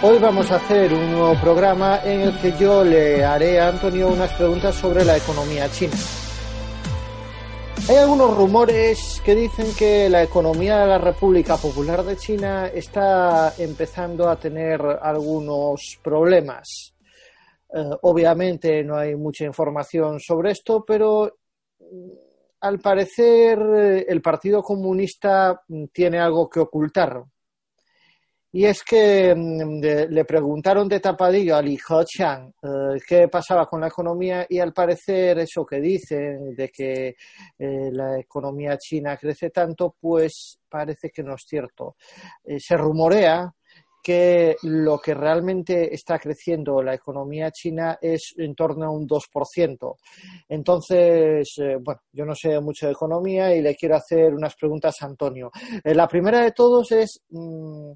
Hoy vamos a hacer un nuevo programa en el que yo le haré a Antonio unas preguntas sobre la economía china. Hay algunos rumores que dicen que la economía de la República Popular de China está empezando a tener algunos problemas. Eh, obviamente no hay mucha información sobre esto, pero mm, al parecer eh, el Partido Comunista mm, tiene algo que ocultar. Y es que mm, le preguntaron de tapadillo a Li Keqiang eh, qué pasaba con la economía y al parecer eso que dicen de que eh, la economía china crece tanto, pues parece que no es cierto. Eh, se rumorea que lo que realmente está creciendo la economía china es en torno a un 2%. Entonces, bueno, yo no sé mucho de economía y le quiero hacer unas preguntas a Antonio. la primera de todos es, mm,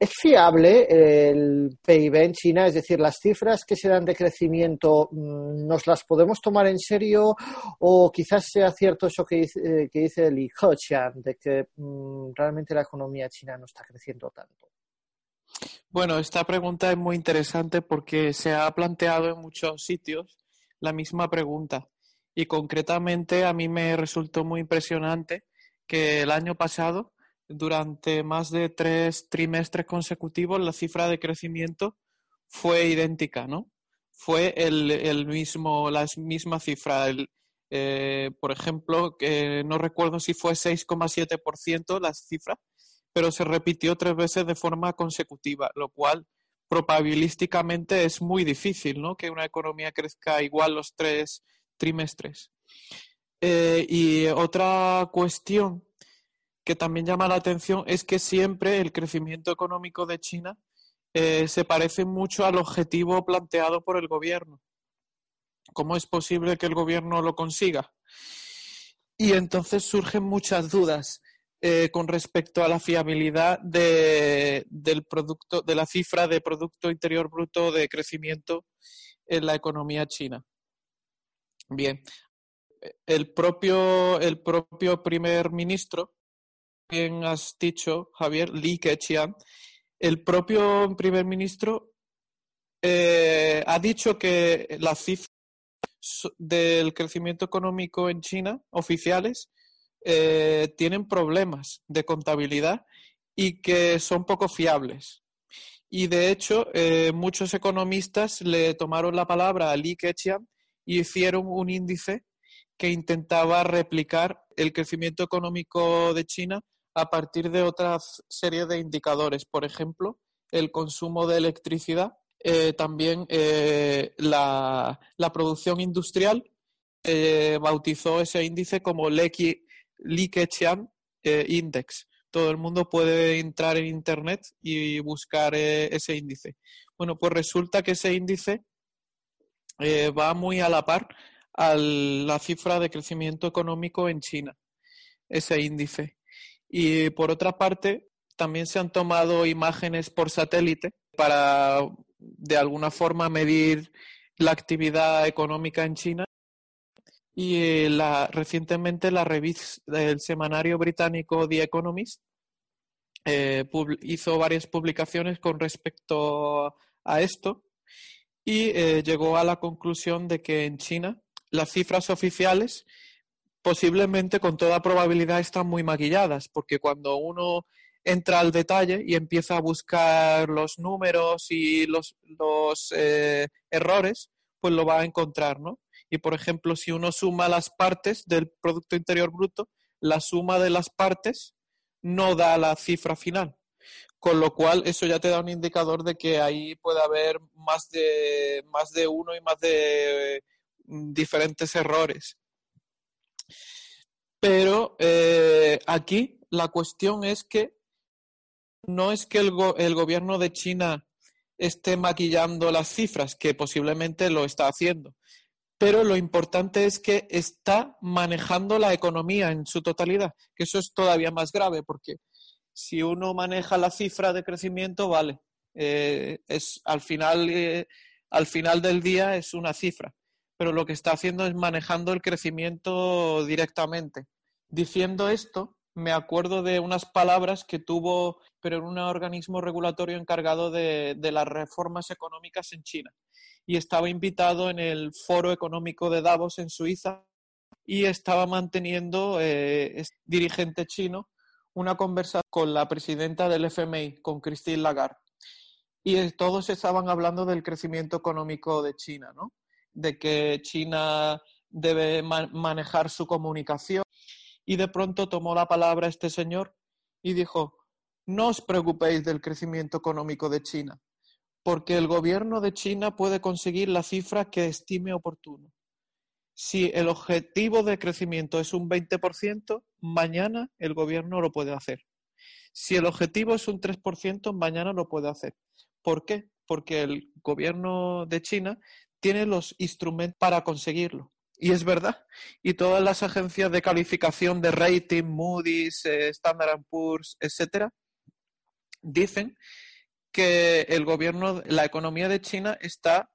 ¿Es fiable el PIB en China? Es decir, las cifras que se dan de crecimiento, mm, ¿nos las podemos tomar en serio? ¿O quizás sea cierto eso que dice, eh, que dice Li Keqiang, de que mm, realmente la economía china no está creciendo tanto? Bueno, esta pregunta es muy interesante porque se ha planteado en muchos sitios la misma pregunta. Y concretamente a mí me resultó muy impresionante que el año pasado durante más de tres trimestres consecutivos la cifra de crecimiento fue idéntica, ¿no? Fue el, mismo, la misma cifra. Eh, por ejemplo, que no recuerdo si fue 6,7% la cifra, pero se repitió tres veces de forma consecutiva, lo cual probabilísticamente es muy difícil, ¿no? Que una economía crezca igual los tres trimestres. Eh, y otra cuestión que también llama la atención es que siempre el crecimiento económico de China eh, se parece mucho al objetivo planteado por el gobierno. ¿Cómo es posible que el gobierno lo consiga? Y entonces surgen muchas dudas eh, con respecto a la fiabilidad de, del producto, de la cifra de Producto Interior Bruto de crecimiento en la economía china. Bien, el propio, el propio primer ministro bien has dicho, Javier, Li Keqiang, el propio primer ministro eh, ha dicho que las cifras del crecimiento económico en China oficiales eh, tienen problemas de contabilidad y que son poco fiables. Y de hecho, eh, muchos economistas le tomaron la palabra a Li Keqiang y hicieron un índice que intentaba replicar el crecimiento económico de China a partir de otra serie de indicadores, por ejemplo, el consumo de electricidad, eh, también eh, la, producción industrial, eh, bautizó ese índice como Li Keqiang Index. Todo el mundo puede entrar en Internet y buscar ese índice. Bueno, pues resulta que ese índice va muy a la par a la cifra de crecimiento económico en China, ese índice. Y por otra parte, también se han tomado imágenes por satélite para de alguna forma medir la actividad económica en China. Y la, recientemente la revista del semanario británico The Economist eh, hizo varias publicaciones con respecto a esto y eh, llegó a la conclusión de que en China las cifras oficiales posiblemente con toda probabilidad están muy maquilladas, porque cuando uno entra al detalle y empieza a buscar los números y los, eh, errores, pues lo va a encontrar, ¿no? Y por ejemplo, si uno suma las partes del Producto Interior Bruto, la suma de las partes no da la cifra final. con lo cual eso ya te da un indicador de que ahí puede haber más de, más de uno y más de mm, diferentes errores. Pero eh, aquí la cuestión es que no es que el, gobierno de China esté maquillando las cifras, que posiblemente lo está haciendo, pero lo importante es que está manejando la economía en su totalidad, que eso es todavía más grave, porque si uno maneja la cifra de crecimiento, vale, eh, es al final, eh, al final del día es una cifra, pero lo que está haciendo es manejando el crecimiento directamente. Diciendo esto, me acuerdo de unas palabras que tuvo, pero en un organismo regulatorio encargado de, las reformas económicas en China. Y estaba invitado en el Foro Económico de Davos en Suiza y estaba manteniendo, eh, dirigente chino, una conversación con la presidenta del FMI, con Christine Lagarde. Y todos estaban hablando del crecimiento económico de China, ¿no? De que China debe manejar su comunicación. Y de pronto tomó la palabra este señor y dijo, no os preocupéis del crecimiento económico de China, porque el gobierno de China puede conseguir la cifra que estime oportuno. Si el objetivo de crecimiento es un 20%, mañana el gobierno lo puede hacer. Si el objetivo es un 3%, mañana lo puede hacer. ¿Por qué? Porque el gobierno de China tiene los instrumentos para conseguirlo. Y es verdad. Y todas las agencias de calificación de rating, Moody's, eh, Standard Poor's, etcétera, dicen que el gobierno, la economía de China está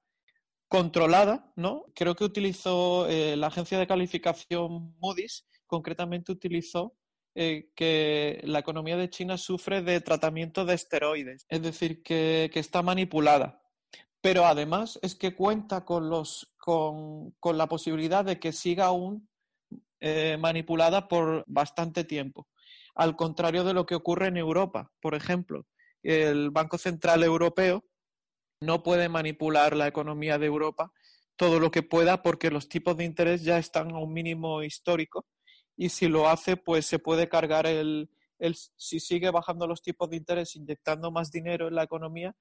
controlada, ¿no? Creo que utilizó eh, la agencia de calificación Moody's, concretamente utilizó eh, que la economía de China sufre de tratamiento de esteroides, es decir, que, está manipulada. Pero además es que cuenta con, los, con, la posibilidad de que siga aún eh, manipulada por bastante tiempo. Al contrario de lo que ocurre en Europa, por ejemplo, el Banco Central Europeo no puede manipular la economía de Europa todo lo que pueda porque los tipos de interés ya están a un mínimo histórico y si lo hace pues se puede cargar el, el si sigue bajando los tipos de interés inyectando más dinero en la economía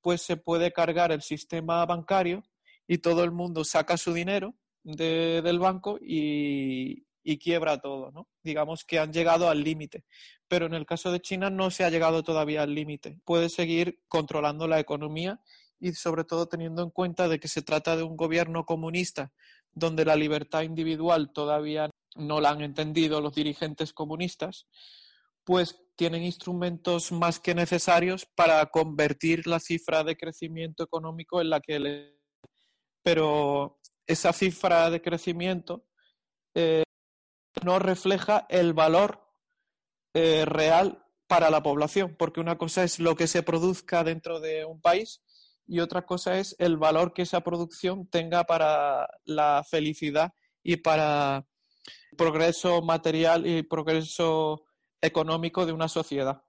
pues se puede cargar el sistema bancario y todo el mundo saca su dinero del banco y, y quiebra todo, ¿no? Digamos que han llegado al límite. Pero en el caso de China no se ha llegado todavía al límite. Puede seguir controlando la economía y sobre todo teniendo en cuenta de que se trata de un gobierno comunista donde la libertad individual todavía no la han entendido los dirigentes comunistas, pues tienen instrumentos más que necesarios para convertir la cifra de crecimiento económico en la que le... Pero esa cifra de crecimiento eh, no refleja el valor eh, real para la población, porque una cosa es lo que se produzca dentro de un país y otra cosa es el valor que esa producción tenga para la felicidad y para el progreso material y progreso económico de una sociedad.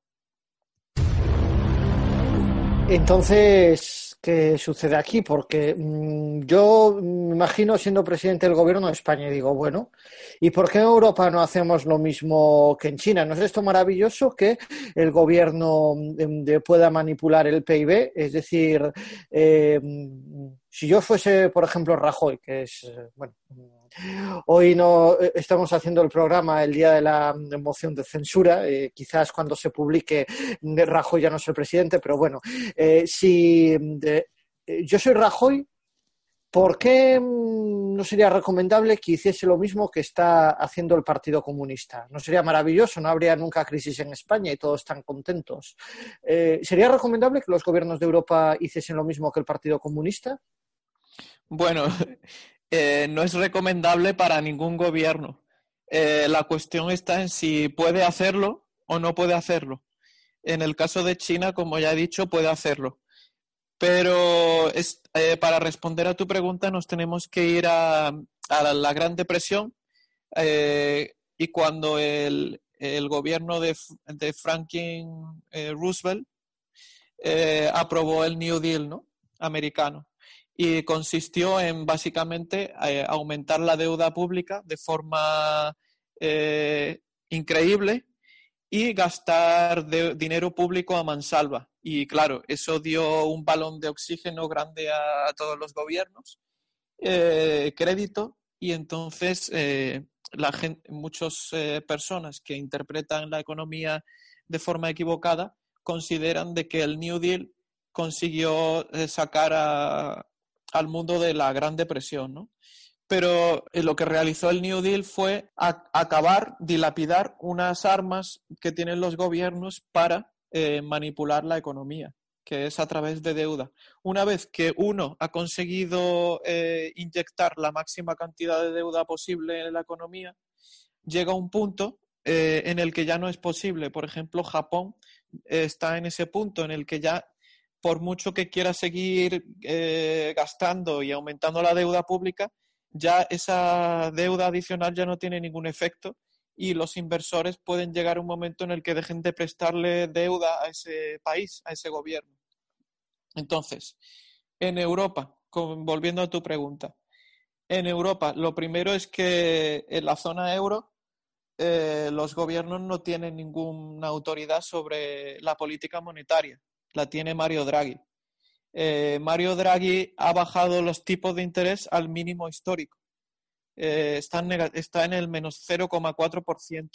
Entonces, ¿qué sucede aquí? Porque mm, yo me imagino siendo presidente del gobierno de España y digo, bueno, ¿y por qué en Europa no hacemos lo mismo que en China? ¿No es esto maravilloso que el gobierno mm, pueda manipular el PIB? Es decir, eh, mm, si yo fuese, por ejemplo, Rajoy, que es, bueno, Hoy no eh, estamos haciendo el programa el día de la moción de censura. Eh, quizás cuando se publique Rajoy ya no es el presidente, pero bueno, eh, si yo soy Rajoy, ¿por qué mm, no sería recomendable que hiciese lo mismo que está haciendo el Partido Comunista? ¿No sería maravilloso? ¿No habría nunca crisis en España y todos están contentos? ¿Sería recomendable que los gobiernos de Europa hiciesen lo mismo que el Partido Comunista? Bueno, eh, no es recomendable para ningún gobierno. Eh, la cuestión está en si puede hacerlo o no puede hacerlo. En el caso de China, como ya he dicho, puede hacerlo. Pero eh, para responder a tu pregunta nos tenemos que ir a, la Gran Depresión y cuando el, gobierno de, de Franklin Roosevelt aprobó el New Deal ¿no? americano y consistió en básicamente eh, aumentar la deuda pública de forma eh, increíble y gastar dinero público a mansalva. Y claro, eso dio un balón de oxígeno grande a, todos los gobiernos, eh, crédito, y entonces la muchas eh, personas que interpretan la economía de forma equivocada consideran de que el New Deal consiguió sacar al mundo de la Gran Depresión, ¿no? pero eh, lo que realizó el New Deal fue acabar, dilapidar unas armas que tienen los gobiernos para eh, manipular la economía, que es a través de deuda. Una vez que uno ha conseguido eh, inyectar la máxima cantidad de deuda posible en la economía, llega un punto en el que ya no es posible. Por ejemplo, Japón está en ese punto en el que ya por mucho que quiera seguir gastando y aumentando la deuda pública, ya esa deuda adicional ya no tiene ningún efecto y los inversores pueden llegar a un momento en el que dejen de prestarle deuda a ese país, a ese gobierno. Entonces, en Europa, volviendo a tu pregunta, en Europa lo primero es que en la zona euro eh, los gobiernos no tienen ninguna autoridad sobre la política monetaria, la tiene Mario Draghi. Eh, Mario Draghi ha bajado los tipos de interés al mínimo histórico. Eh, está, en, el menos 0,4%.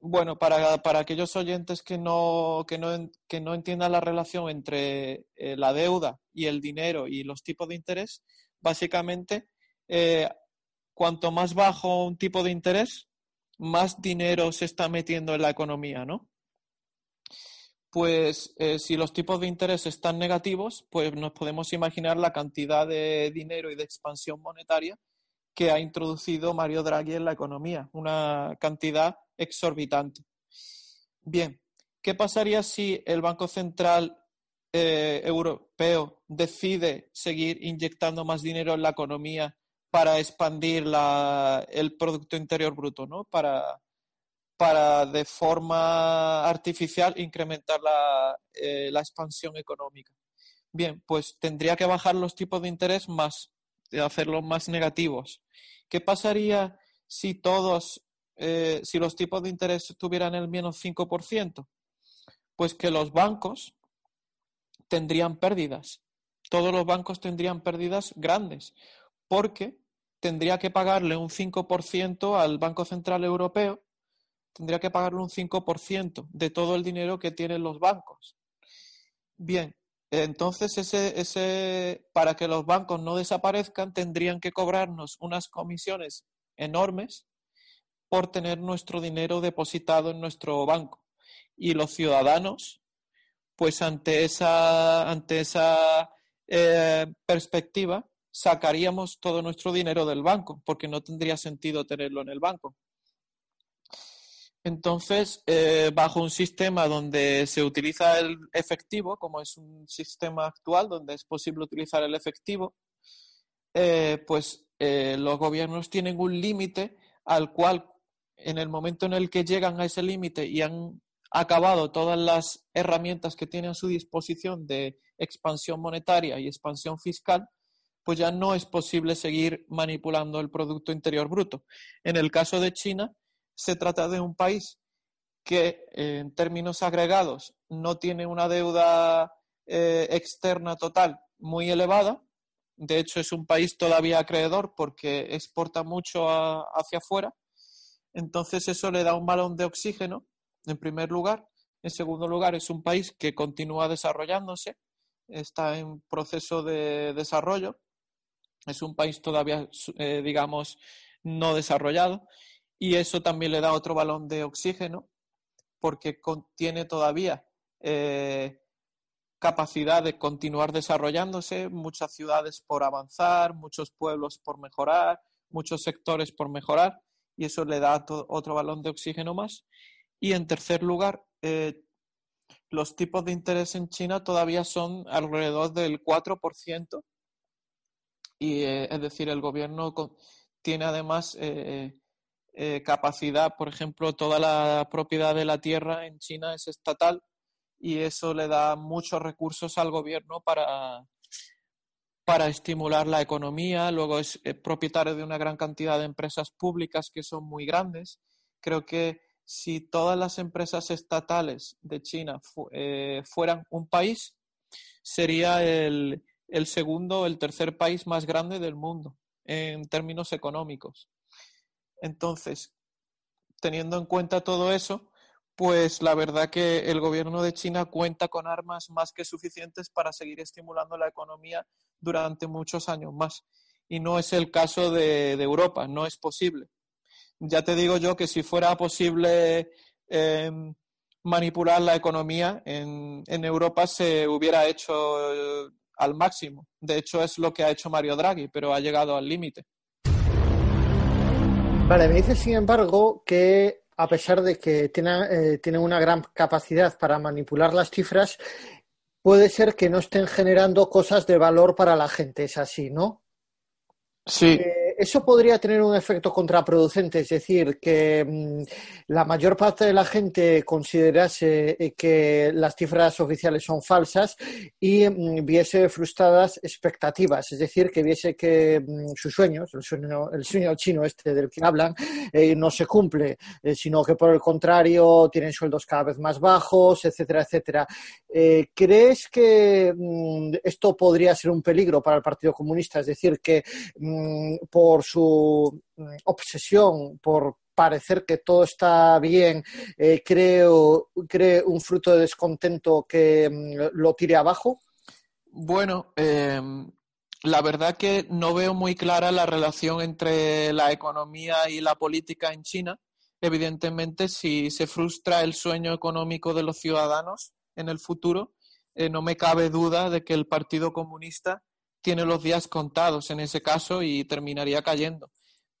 Bueno, para, aquellos oyentes que no, que, no, entiendan la relación entre eh, la deuda y el dinero y los tipos de interés, básicamente, cuanto más bajo un tipo de interés, más dinero se está metiendo en la economía, ¿no? Pues eh, si los tipos de interés están negativos, pues nos podemos imaginar la cantidad de dinero y de expansión monetaria que ha introducido Mario Draghi en la economía, una cantidad exorbitante. Bien, ¿qué pasaría si el Banco Central eh, Europeo decide seguir inyectando más dinero en la economía para expandir el Producto Interior Bruto, ¿no? Para, para de forma artificial incrementar eh, la, expansión económica. Bien, pues tendría que bajar los tipos de interés más, hacerlos más negativos. ¿Qué pasaría si todos, eh, si los tipos de interés tuvieran el menos 5%? Pues que los bancos tendrían pérdidas. Todos los bancos tendrían pérdidas grandes, porque tendría que pagarle un 5% al Banco Central Europeo tendría que pagarle un 5% de todo el dinero que tienen los bancos. Bien, entonces ese, ese, para que los bancos no desaparezcan, tendrían que cobrarnos unas comisiones enormes por tener nuestro dinero depositado en nuestro banco. Y los ciudadanos, pues ante esa, ante esa eh, perspectiva, sacaríamos todo nuestro dinero del banco, porque no tendría sentido tenerlo en el banco. Entonces, eh, bajo un sistema donde se utiliza el efectivo, como es un sistema actual donde es posible utilizar el efectivo, eh, pues eh, los gobiernos tienen un límite al cual, en el momento en el que llegan a ese límite y han acabado todas las herramientas que tienen a su disposición de expansión monetaria y expansión fiscal, pues ya no es posible seguir manipulando el Producto Interior Bruto. En el caso de China, se trata de un país que en términos agregados no tiene una deuda eh, externa total muy elevada. De hecho, es un país todavía acreedor porque exporta mucho hacia afuera. Entonces, eso le da un balón de oxígeno, en primer lugar. En segundo lugar, es un país que continúa desarrollándose, está en proceso de desarrollo. Es un país todavía, eh, digamos, no desarrollado y eso también le da otro balón de oxígeno porque contiene todavía eh, capacidad de continuar desarrollándose, muchas ciudades por avanzar, muchos pueblos por mejorar, muchos sectores por mejorar y eso le da otro balón de oxígeno más. Y en tercer lugar, eh, los tipos de interés en China todavía son alrededor del 4%, y, eh, es decir, el gobierno tiene además eh, capacidad, por ejemplo, toda la propiedad de la tierra en China es estatal y eso le da muchos recursos al gobierno para, para estimular la economía. Luego es eh, propietario de una gran cantidad de empresas públicas que son muy grandes. Creo que si todas las empresas estatales de China eh, fueran un país, sería el, el segundo o el tercer país más grande del mundo en términos económicos. Entonces, teniendo en cuenta todo eso, pues la verdad que el gobierno de China cuenta con armas más que suficientes para seguir estimulando la economía durante muchos años más. Y no es el caso de, Europa, no es posible. Ya te digo yo que si fuera posible em, manipular la economía en, Europa se hubiera hecho eh, al máximo. De hecho, es lo que ha hecho Mario Draghi, pero ha llegado al límite. Vale, me dice, sin embargo, que a pesar de que tienen, eh, una gran capacidad para manipular las cifras, puede ser que no estén generando cosas de valor para la gente. Es así, ¿no? Sí. Eh, eso podría tener un efecto contraproducente, es decir, que mm, la mayor parte de la gente considerase eh, que las cifras oficiales son falsas y mm, viese frustradas expectativas, es decir, que viese que mm, sus sueños, el sueño, el sueño chino este del que hablan, eh, no se cumple, eh, sino que por el contrario tienen sueldos cada vez más bajos, etcétera, etcétera. ¿Crees que esto podría ser un peligro para el Partido Comunista? Es decir, que por por su mm, obsesión por parecer que todo está bien, eh, creo, cree un fruto de descontento que mm, lo tire abajo? Bueno, em, la verdad que no veo muy clara la relación entre la economía y la política en China. Evidentemente, si se frustra el sueño económico de los ciudadanos en el futuro, eh, no me cabe duda de que el Partido Comunista tiene los días contados en ese caso y terminaría cayendo.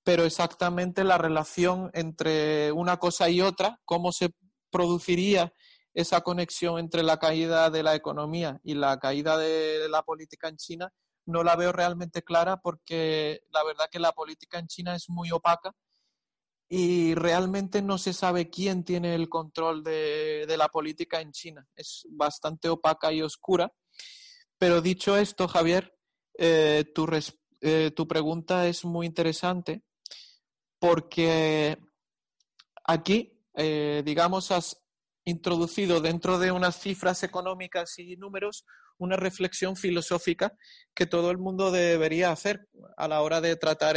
Pero exactamente la relación entre una cosa y otra, cómo se produciría esa conexión entre la caída de la economía y la caída de la política en China, no la veo realmente clara porque la verdad que la política en China es muy opaca y realmente no se sabe quién tiene el control de, de la política en China. Es bastante opaca y oscura. Pero dicho esto, Javier, eh, tu, eh, tu pregunta es muy interesante porque aquí, eh, digamos, has introducido dentro de unas cifras económicas y números una reflexión filosófica que todo el mundo debería hacer a la hora de tratar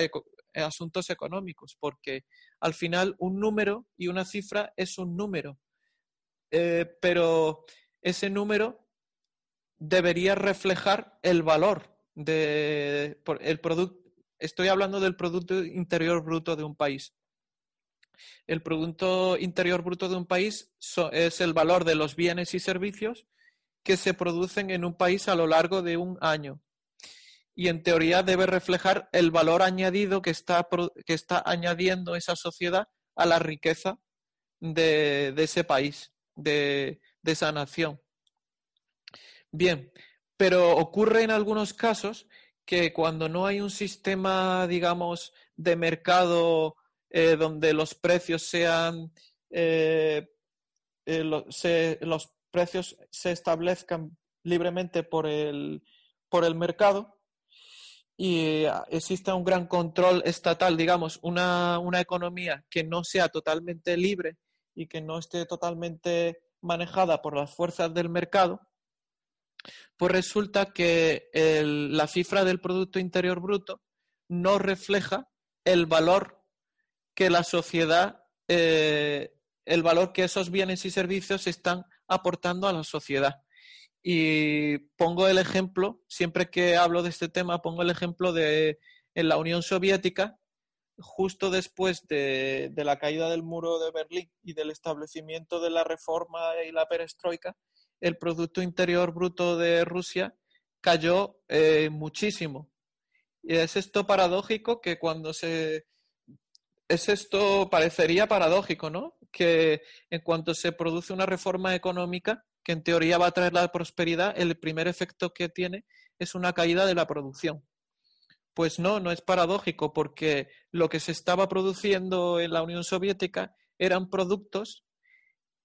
asuntos económicos, porque al final un número y una cifra es un número, pero ese número debería reflejar el valor de el producto, estoy hablando del Producto Interior Bruto de un país. El Producto Interior Bruto de un país es el valor de los bienes y servicios que se producen en un país a lo largo de un año. Y en teoría debe reflejar el valor añadido que está, que está añadiendo esa sociedad a la riqueza de, de ese país, de, de esa nación. Bien, pero ocurre en algunos casos que cuando no hay un sistema, digamos, de mercado eh, donde los precios sean, eh, eh, los precios se establezcan libremente por el, por el mercado y exista un gran control estatal, digamos, una, una economía que no sea totalmente libre y que no esté totalmente manejada por las fuerzas del mercado, pues resulta que la cifra del Producto Interior Bruto no refleja el valor que la sociedad, eh, el valor que esos bienes y servicios están aportando a la sociedad. Y pongo el ejemplo, siempre que hablo de este tema, pongo el ejemplo de en la Unión Soviética, justo después de, de la caída del muro de Berlín y del establecimiento de la reforma y la perestroika, el Producto Interior Bruto de Rusia cayó eh, muchísimo. Y es esto paradójico que cuando se... Es esto, parecería paradójico, ¿no? Que en cuanto se produce una reforma económica, que en teoría va a traer la prosperidad, el primer efecto que tiene es una caída de la producción. Pues no, no es paradójico, porque lo que se estaba produciendo en la Unión Soviética eran productos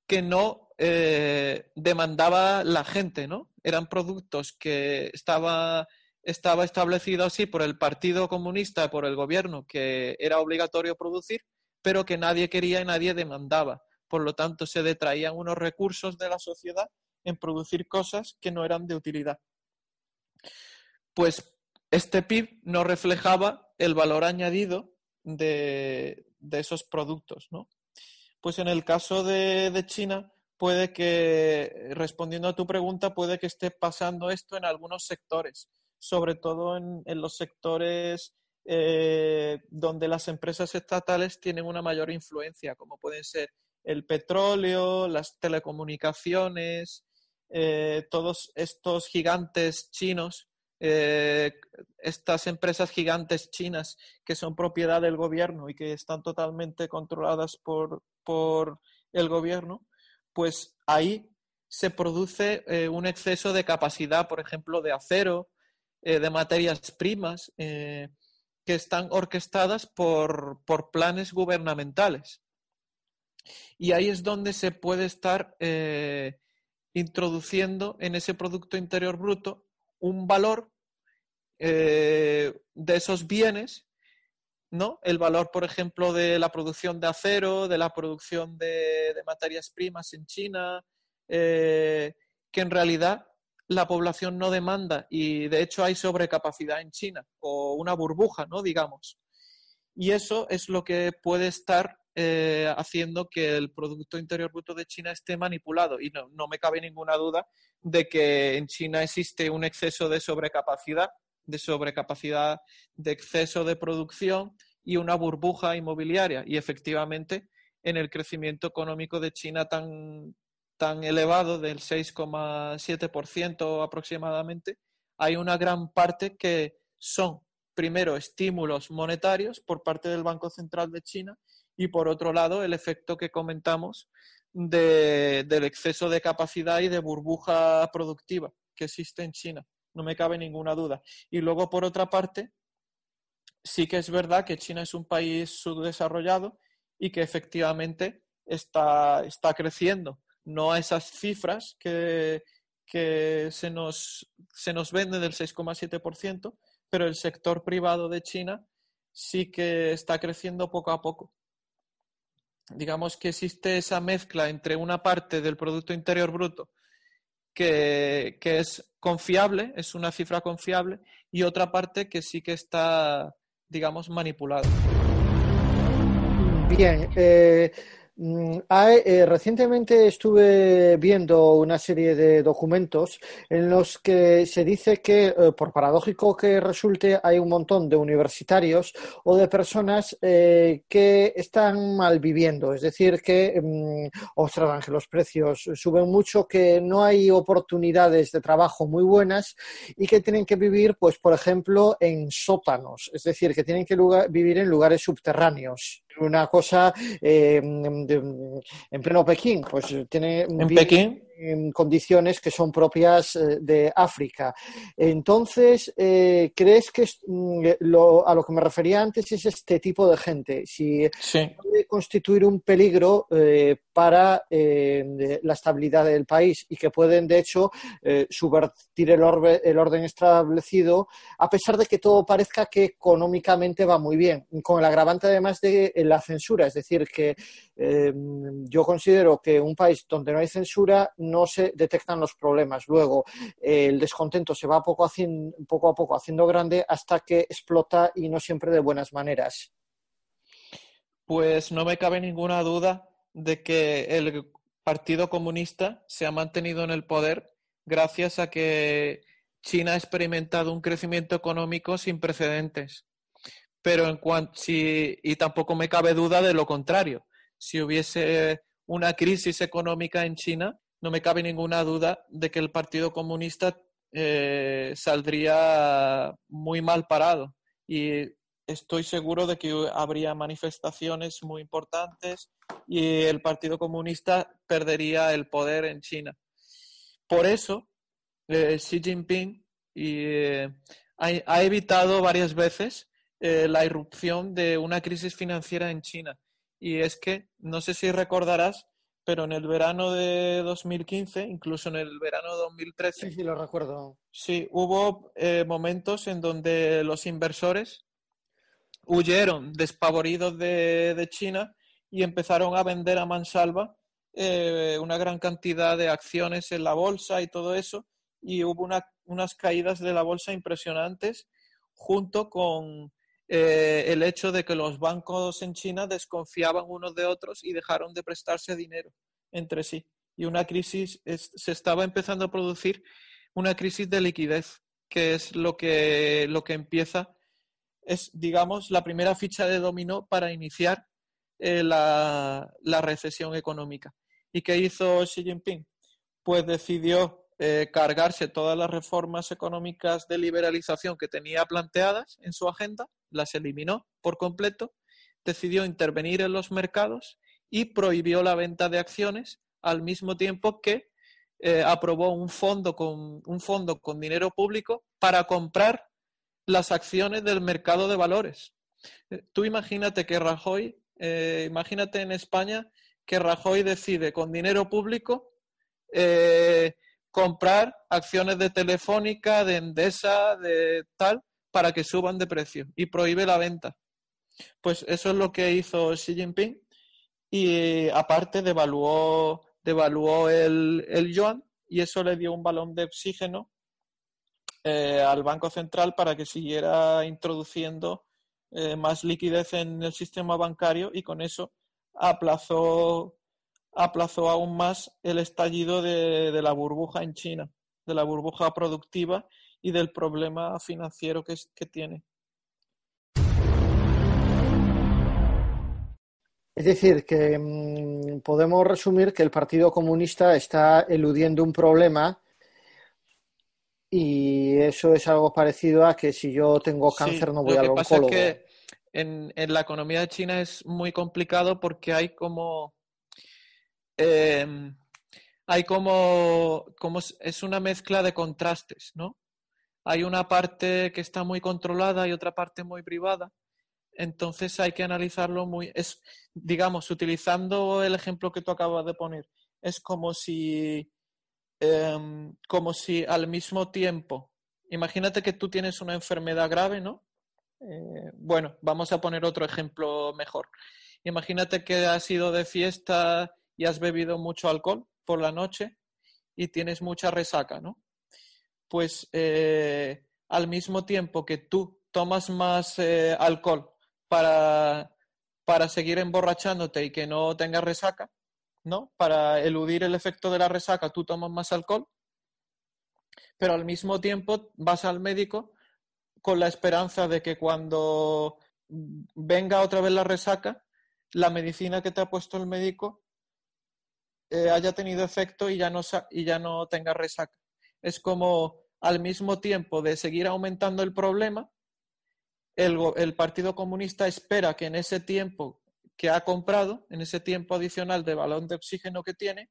que no eh, demandaba la gente, ¿no? Eran productos que estaba, estaba establecido así por el Partido Comunista, por el gobierno, que era obligatorio producir, pero que nadie quería y nadie demandaba. Por lo tanto, se detraían unos recursos de la sociedad en producir cosas que no eran de utilidad. Pues este PIB no reflejaba el valor añadido de, esos productos, ¿no? Pues en el caso de, China, puede que, respondiendo a tu pregunta, puede que esté pasando esto en algunos sectores, sobre todo en, los sectores eh, donde las empresas estatales tienen una mayor influencia, como pueden ser el petróleo, las telecomunicaciones, eh, todos estos gigantes chinos, eh, estas empresas gigantes chinas que son propiedad del gobierno y que están totalmente controladas por, por el gobierno, pues ahí se produce eh, un exceso de capacidad, por ejemplo, de acero, de materias primas, que están orquestadas por, por, planes gubernamentales. Y ahí es donde se puede estar introduciendo en ese Producto Interior Bruto un valor eh, de esos bienes, ¿no? El valor, por ejemplo, de la producción de acero, de la producción de, materias primas en China, eh, que en realidad la población no demanda y de hecho hay sobrecapacidad en China o una burbuja, ¿no? Digamos. Y eso es lo que puede estar eh, haciendo que el Producto Interior Bruto de China esté manipulado. Y no, no me cabe ninguna duda de que en China existe un exceso de sobrecapacidad, de sobrecapacidad de exceso de producción y una burbuja inmobiliaria. Y efectivamente, en el crecimiento económico de China tan, tan elevado del 6,7% aproximadamente, hay una gran parte que son, primero, estímulos monetarios por parte del Banco Central de China y por otro lado el efecto que comentamos del exceso de capacidad y de burbuja productiva que existe en China. No me cabe ninguna duda. Y luego, por otra parte, sí que es verdad que China es un país subdesarrollado y que efectivamente está, está creciendo. No a esas cifras que, que se, nos, se nos venden del 6,7%, pero el sector privado de China sí que está creciendo poco a poco digamos que existe esa mezcla entre una parte del Producto Interior Bruto que, es confiable, es una cifra confiable, y otra parte que sí que está, digamos, manipulada. Bien, eh, Mm, eh, recientemente estuve viendo una serie de documentos en los que se dice que, eh, por paradójico que resulte, hay un montón de universitarios o de personas eh, que están mal viviendo, es decir, que mm, observan que los precios suben mucho, que no hay oportunidades de trabajo muy buenas y que tienen que vivir, pues, por ejemplo, en sótanos, es decir, que tienen que vivir en lugares subterráneos una cosa eh, en pleno Pekín, pues tiene en Pekín en condiciones que son propias eh, de África. Entonces, eh, ¿crees que mm, a lo que me refería antes es este tipo de gente? Si puede constituir un peligro eh, para la estabilidad del país y que pueden, de hecho, subvertir el, el orden establecido, a pesar de que todo parezca que económicamente va muy bien, con el agravante además de la censura, es decir, que yo considero que un país donde no hay censura no se detectan los problemas. Luego, eh, el descontento se va poco, poco a poco haciendo grande hasta que explota y no siempre de buenas maneras. Pues no me cabe ninguna duda de que el Partido Comunista se ha mantenido en el poder gracias a que China ha experimentado un crecimiento económico sin precedentes. Pero en cuanto y tampoco me cabe duda de lo contrario. Si hubiese una crisis económica en China, no me cabe ninguna duda de que el Partido Comunista eh, saldría muy mal parado y estoy seguro de que habría manifestaciones muy importantes y el Partido Comunista perdería el poder en China. Por eso, eh, Xi Jinping eh, ha, evitado varias veces la irrupción de una crisis financiera en China. Y es que, no sé si recordarás, pero en el verano de 2015, incluso en el verano de 2013. Sí, sí, lo recuerdo. Sí, hubo eh, momentos en donde los inversores huyeron despavoridos de, China y empezaron a vender a mansalva eh, una gran cantidad de acciones en la bolsa y todo eso, y hubo unas caídas de la bolsa impresionantes junto con eh, el hecho de que los bancos en China desconfiaban unos de otros y dejaron de prestarse dinero entre sí. Y una crisis, se estaba empezando a producir una crisis de liquidez, que es lo que, lo que empieza, es, digamos, la primera ficha de dominó para iniciar eh, la, recesión económica. ¿Y qué hizo Xi Jinping? Pues decidió eh, cargarse todas las reformas económicas de liberalización que tenía planteadas en su agenda, las eliminó por completo, decidió intervenir en los mercados y prohibió la venta de acciones al mismo tiempo que eh, aprobó un fondo, con, un fondo con dinero público para comprar las acciones del mercado de valores. tú imagínate que Rajoy eh, imagínate en España que Rajoy decide con dinero público eh, comprar acciones de Telefónica, de Endesa, de tal, para que suban de precio y prohíbe la venta. Pues eso es lo que hizo Xi Jinping y aparte devaluó, devaluó el, el yuan y eso le dio un balón de oxígeno eh, al Banco Central para que siguiera introduciendo eh, más liquidez en el sistema bancario y con eso aplazó, aplazó aún más el estallido de, la burbuja en China, de la burbuja productiva y del problema financiero que, que tiene. Es decir, que mm, podemos resumir que el Partido Comunista está eludiendo un problema y eso es algo parecido a que si yo tengo cáncer no voy al oncólogo. Pasa es que en, la economía de China es muy complicado porque hay como em, hay como, como es una mezcla de contrastes, ¿no? Hay una parte que está muy controlada y otra parte muy privada. Entonces hay que analizarlo muy, es, digamos, utilizando el ejemplo que tú acabas de poner, es como si Em, como si al mismo tiempo, imagínate que tú tienes una enfermedad grave, ¿no? Eh, bueno, vamos a poner otro ejemplo mejor. Imagínate que has ido de fiesta y has bebido mucho alcohol por la noche y tienes mucha resaca, ¿no? Pues eh, al mismo tiempo que tú tomas más eh, alcohol para, para seguir emborrachándote y que no tengas resaca, ¿no? Para eludir el efecto de la resaca, tú tomas más alcohol, pero al mismo tiempo vas al médico con la esperanza de que cuando venga otra vez la resaca, la medicina que te ha puesto el médico eh, haya tenido efecto y ya, no, y ya no tenga resaca. Es como al mismo tiempo de seguir aumentando el problema, el, Partido Comunista espera que en ese tiempo que ha comprado en ese tiempo adicional de balón de oxígeno que tiene,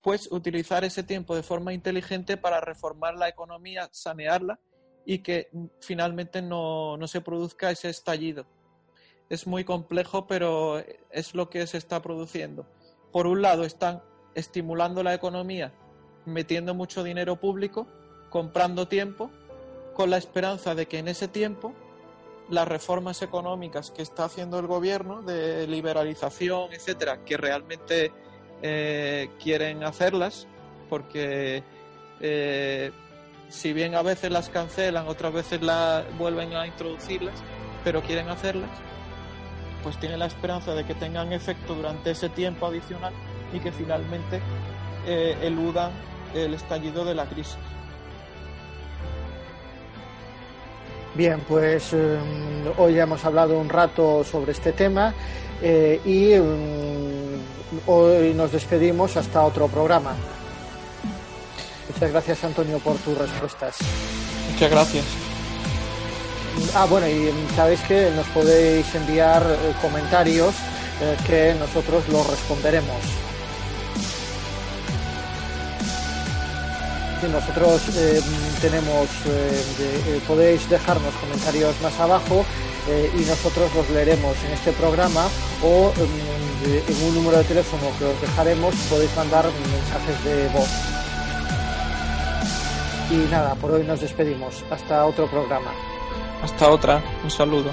pues utilizar ese tiempo de forma inteligente para reformar la economía, sanearla y que finalmente no, se produzca ese estallido. Es muy complejo, pero es lo que se está produciendo. Por un lado, están estimulando la economía, metiendo mucho dinero público, comprando tiempo, con la esperanza de que en ese tiempo las reformas económicas que está haciendo el gobierno de liberalización, etcétera, que realmente eh, quieren hacerlas, porque eh, si bien a veces las cancelan, otras veces las vuelven a introducirlas, pero quieren hacerlas, pues tienen la esperanza de que tengan efecto durante ese tiempo adicional y que finalmente eh, eludan el estallido de la crisis. Bien, pues em, hoy hemos hablado un rato sobre este tema eh, y em, hoy nos despedimos hasta otro programa. Muchas gracias Antonio por tus respuestas. Muchas gracias. Ah, bueno, y em, sabéis que nos podéis enviar eh, comentarios eh, que nosotros los responderemos. Nosotros eh, tenemos, eh, eh, podéis dejarnos comentarios más abajo y nosotros los leeremos en este programa o en un número de teléfono que os dejaremos podéis mandar mensajes de voz. Y nada, por hoy nos despedimos. Hasta otro programa. Hasta otra. Un saludo.